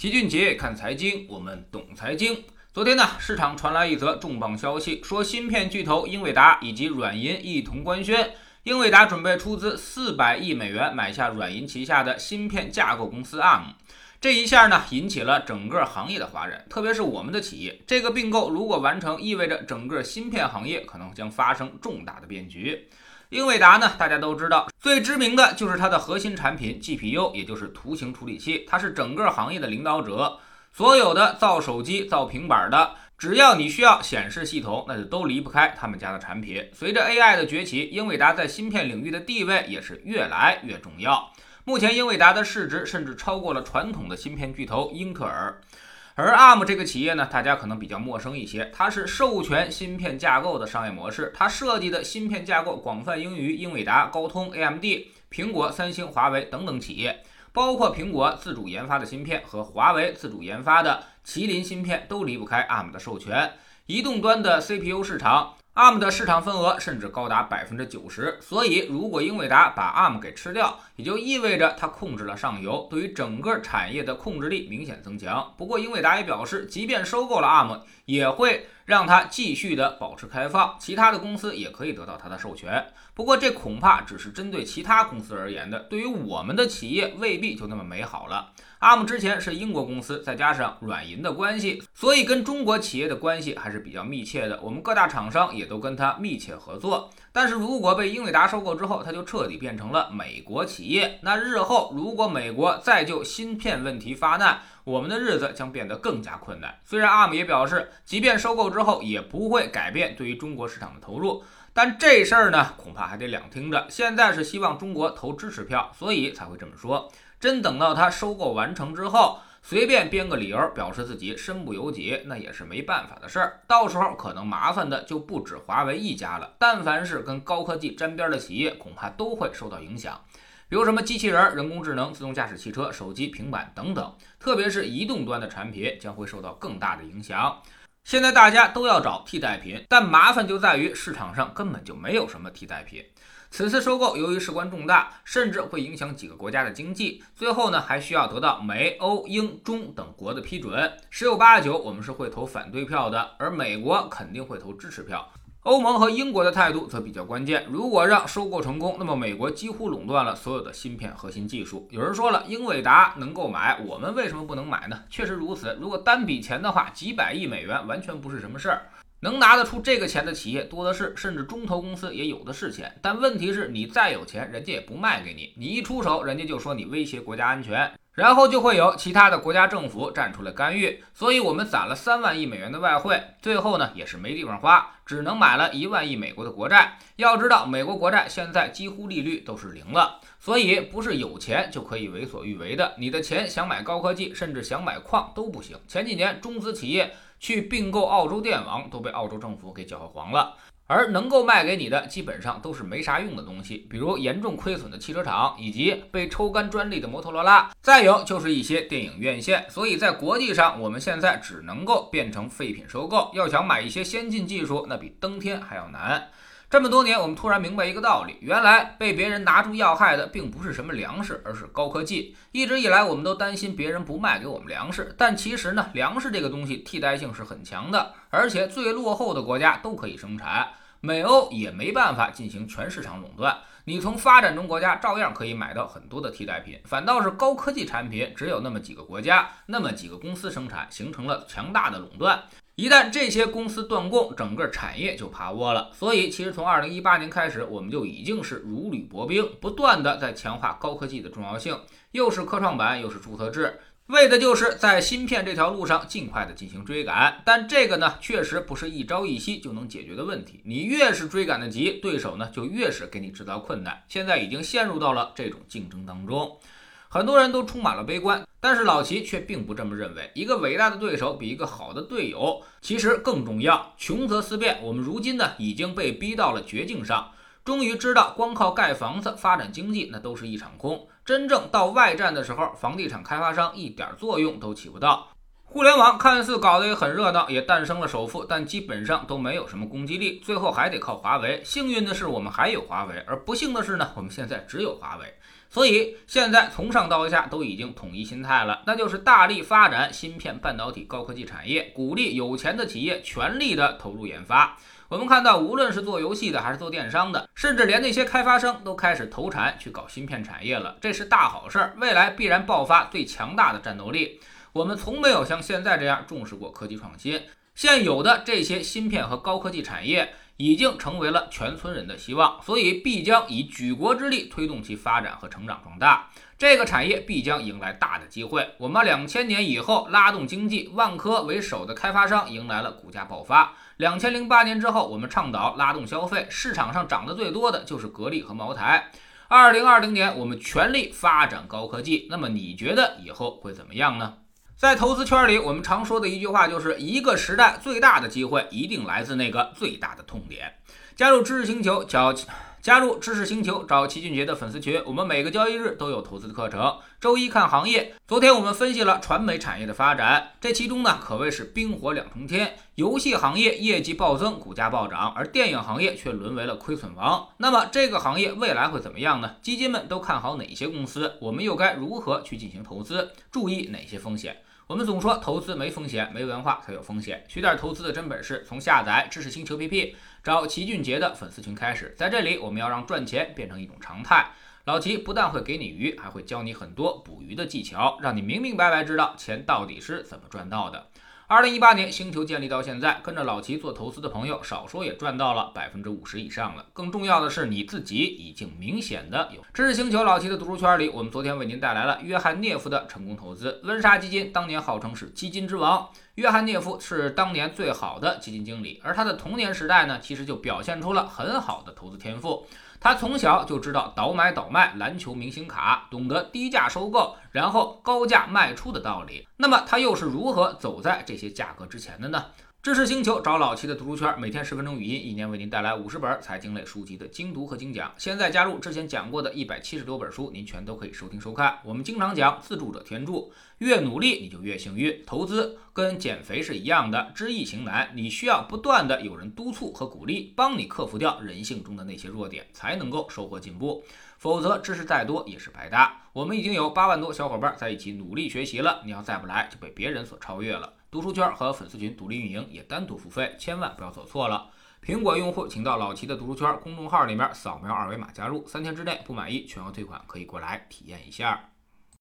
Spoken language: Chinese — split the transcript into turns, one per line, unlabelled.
齐俊杰看财经，我们懂财经。昨天呢，市场传来一则重磅消息，说芯片巨头英伟达以及软银一同官宣，英伟达准备出资四百亿美元买下软银旗下的芯片架构公司 ARM。这一下呢，引起了整个行业的哗然，特别是我们的企业。这个并购如果完成，意味着整个芯片行业可能将发生重大的变局。英伟达呢，大家都知道，最知名的就是它的核心产品 GPU，也就是图形处理器，它是整个行业的领导者。所有的造手机、造平板的，只要你需要显示系统，那就都离不开他们家的产品。随着 AI 的崛起，英伟达在芯片领域的地位也是越来越重要。目前，英伟达的市值甚至超过了传统的芯片巨头英特尔。而 ARM 这个企业呢，大家可能比较陌生一些，它是授权芯片架构的商业模式，它设计的芯片架构广泛应用于英伟达、高通、AMD、苹果、三星、华为等等企业，包括苹果自主研发的芯片和华为自主研发的麒麟芯片都离不开 ARM 的授权。移动端的 CPU 市场。ARM 的市场份额甚至高达百分之九十，所以如果英伟达把 ARM 给吃掉，也就意味着它控制了上游，对于整个产业的控制力明显增强。不过，英伟达也表示，即便收购了 ARM，也会让它继续的保持开放，其他的公司也可以得到它的授权。不过，这恐怕只是针对其他公司而言的，对于我们的企业未必就那么美好了。ARM 之前是英国公司，再加上软银的关系，所以跟中国企业的关系还是比较密切的。我们各大厂商也也都跟他密切合作。但是如果被英伟达收购之后，它就彻底变成了美国企业。那日后如果美国再就芯片问题发难，我们的日子将变得更加困难。虽然 ARM 也表示，即便收购之后也不会改变对于中国市场的投入，但这事儿呢，恐怕还得两听着。现在是希望中国投支持票，所以才会这么说。真等到他收购完成之后，随便编个理由表示自己身不由己，那也是没办法的事儿。到时候可能麻烦的就不止华为一家了。但凡是跟高科技沾边的企业，恐怕都会受到影响。比如什么机器人、人工智能、自动驾驶汽车、手机、平板等等，特别是移动端的产品将会受到更大的影响。现在大家都要找替代品，但麻烦就在于市场上根本就没有什么替代品。此次收购由于事关重大，甚至会影响几个国家的经济，最后呢还需要得到美、欧、英、中等国的批准。十有八九我们是会投反对票的，而美国肯定会投支持票。欧盟和英国的态度则比较关键。如果让收购成功，那么美国几乎垄断了所有的芯片核心技术。有人说了，英伟达能购买，我们为什么不能买呢？确实如此。如果单笔钱的话，几百亿美元完全不是什么事儿。能拿得出这个钱的企业多的是，甚至中投公司也有的是钱。但问题是，你再有钱，人家也不卖给你。你一出手，人家就说你威胁国家安全，然后就会有其他的国家政府站出来干预。所以，我们攒了三万亿美元的外汇，最后呢也是没地方花，只能买了一万亿美国的国债。要知道，美国国债现在几乎利率都是零了，所以不是有钱就可以为所欲为的。你的钱想买高科技，甚至想买矿都不行。前几年中资企业。去并购澳洲电网都被澳洲政府给搅和黄了，而能够卖给你的基本上都是没啥用的东西，比如严重亏损的汽车厂以及被抽干专利的摩托罗拉，再有就是一些电影院线。所以在国际上，我们现在只能够变成废品收购，要想买一些先进技术，那比登天还要难。这么多年，我们突然明白一个道理：原来被别人拿出要害的，并不是什么粮食，而是高科技。一直以来，我们都担心别人不卖给我们粮食，但其实呢，粮食这个东西替代性是很强的，而且最落后的国家都可以生产，美欧也没办法进行全市场垄断。你从发展中国家照样可以买到很多的替代品，反倒是高科技产品只有那么几个国家、那么几个公司生产，形成了强大的垄断。一旦这些公司断供，整个产业就趴窝了。所以，其实从二零一八年开始，我们就已经是如履薄冰，不断的在强化高科技的重要性，又是科创板，又是注册制，为的就是在芯片这条路上尽快的进行追赶。但这个呢，确实不是一朝一夕就能解决的问题。你越是追赶的急，对手呢就越是给你制造困难。现在已经陷入到了这种竞争当中。很多人都充满了悲观，但是老齐却并不这么认为。一个伟大的对手比一个好的队友其实更重要。穷则思变，我们如今呢已经被逼到了绝境上，终于知道光靠盖房子发展经济那都是一场空。真正到外战的时候，房地产开发商一点作用都起不到。互联网看似搞得也很热闹，也诞生了首富，但基本上都没有什么攻击力，最后还得靠华为。幸运的是，我们还有华为；而不幸的是呢，我们现在只有华为。所以现在从上到下都已经统一心态了，那就是大力发展芯片、半导体、高科技产业，鼓励有钱的企业全力的投入研发。我们看到，无论是做游戏的，还是做电商的，甚至连那些开发商都开始投产去搞芯片产业了，这是大好事儿，未来必然爆发最强大的战斗力。我们从没有像现在这样重视过科技创新。现有的这些芯片和高科技产业已经成为了全村人的希望，所以必将以举国之力推动其发展和成长壮大。这个产业必将迎来大的机会。我们两千年以后拉动经济，万科为首的开发商迎来了股价爆发。两千零八年之后，我们倡导拉动消费，市场上涨得最多的就是格力和茅台。二零二零年，我们全力发展高科技。那么你觉得以后会怎么样呢？在投资圈里，我们常说的一句话就是：一个时代最大的机会一定来自那个最大的痛点。加入知识星球，找加入知识星球，找齐俊杰的粉丝群。我们每个交易日都有投资的课程。周一看行业，昨天我们分析了传媒产业的发展，这其中呢可谓是冰火两重天。游戏行业业绩暴增，股价暴涨，而电影行业却沦为了亏损王。那么这个行业未来会怎么样呢？基金们都看好哪些公司？我们又该如何去进行投资？注意哪些风险？我们总说投资没风险，没文化才有风险。学点投资的真本事，从下载知识星球 P P 找齐俊杰的粉丝群开始。在这里，我们要让赚钱变成一种常态。老齐不但会给你鱼，还会教你很多捕鱼的技巧，让你明明白白知道钱到底是怎么赚到的。二零一八年，星球建立到现在，跟着老齐做投资的朋友，少说也赚到了百分之五十以上了。更重要的是，你自己已经明显的有知识星球老齐的读书圈里，我们昨天为您带来了约翰涅夫的成功投资。温莎基金当年号称是基金之王，约翰涅夫是当年最好的基金经理，而他的童年时代呢，其实就表现出了很好的投资天赋。他从小就知道倒买倒卖篮球明星卡，懂得低价收购，然后高价卖出的道理。那么他又是如何走在这些价格之前的呢？知识星球找老齐的读书圈，每天十分钟语音，一年为您带来五十本财经类书籍的精读和精讲。现在加入之前讲过的一百七十多本书，您全都可以收听收看。我们经常讲自助者天助，越努力你就越幸运。投资跟减肥是一样的，知易行难，你需要不断的有人督促和鼓励，帮你克服掉人性中的那些弱点，才能够收获进步。否则知识再多也是白搭。我们已经有八万多小伙伴在一起努力学习了，你要再不来就被别人所超越了。读书圈和粉丝群独立运营，也单独付费，千万不要走错了。苹果用户请到老齐的读书圈公众号里面扫描二维码加入，三天之内不满意全额退款，可以过来体验一下。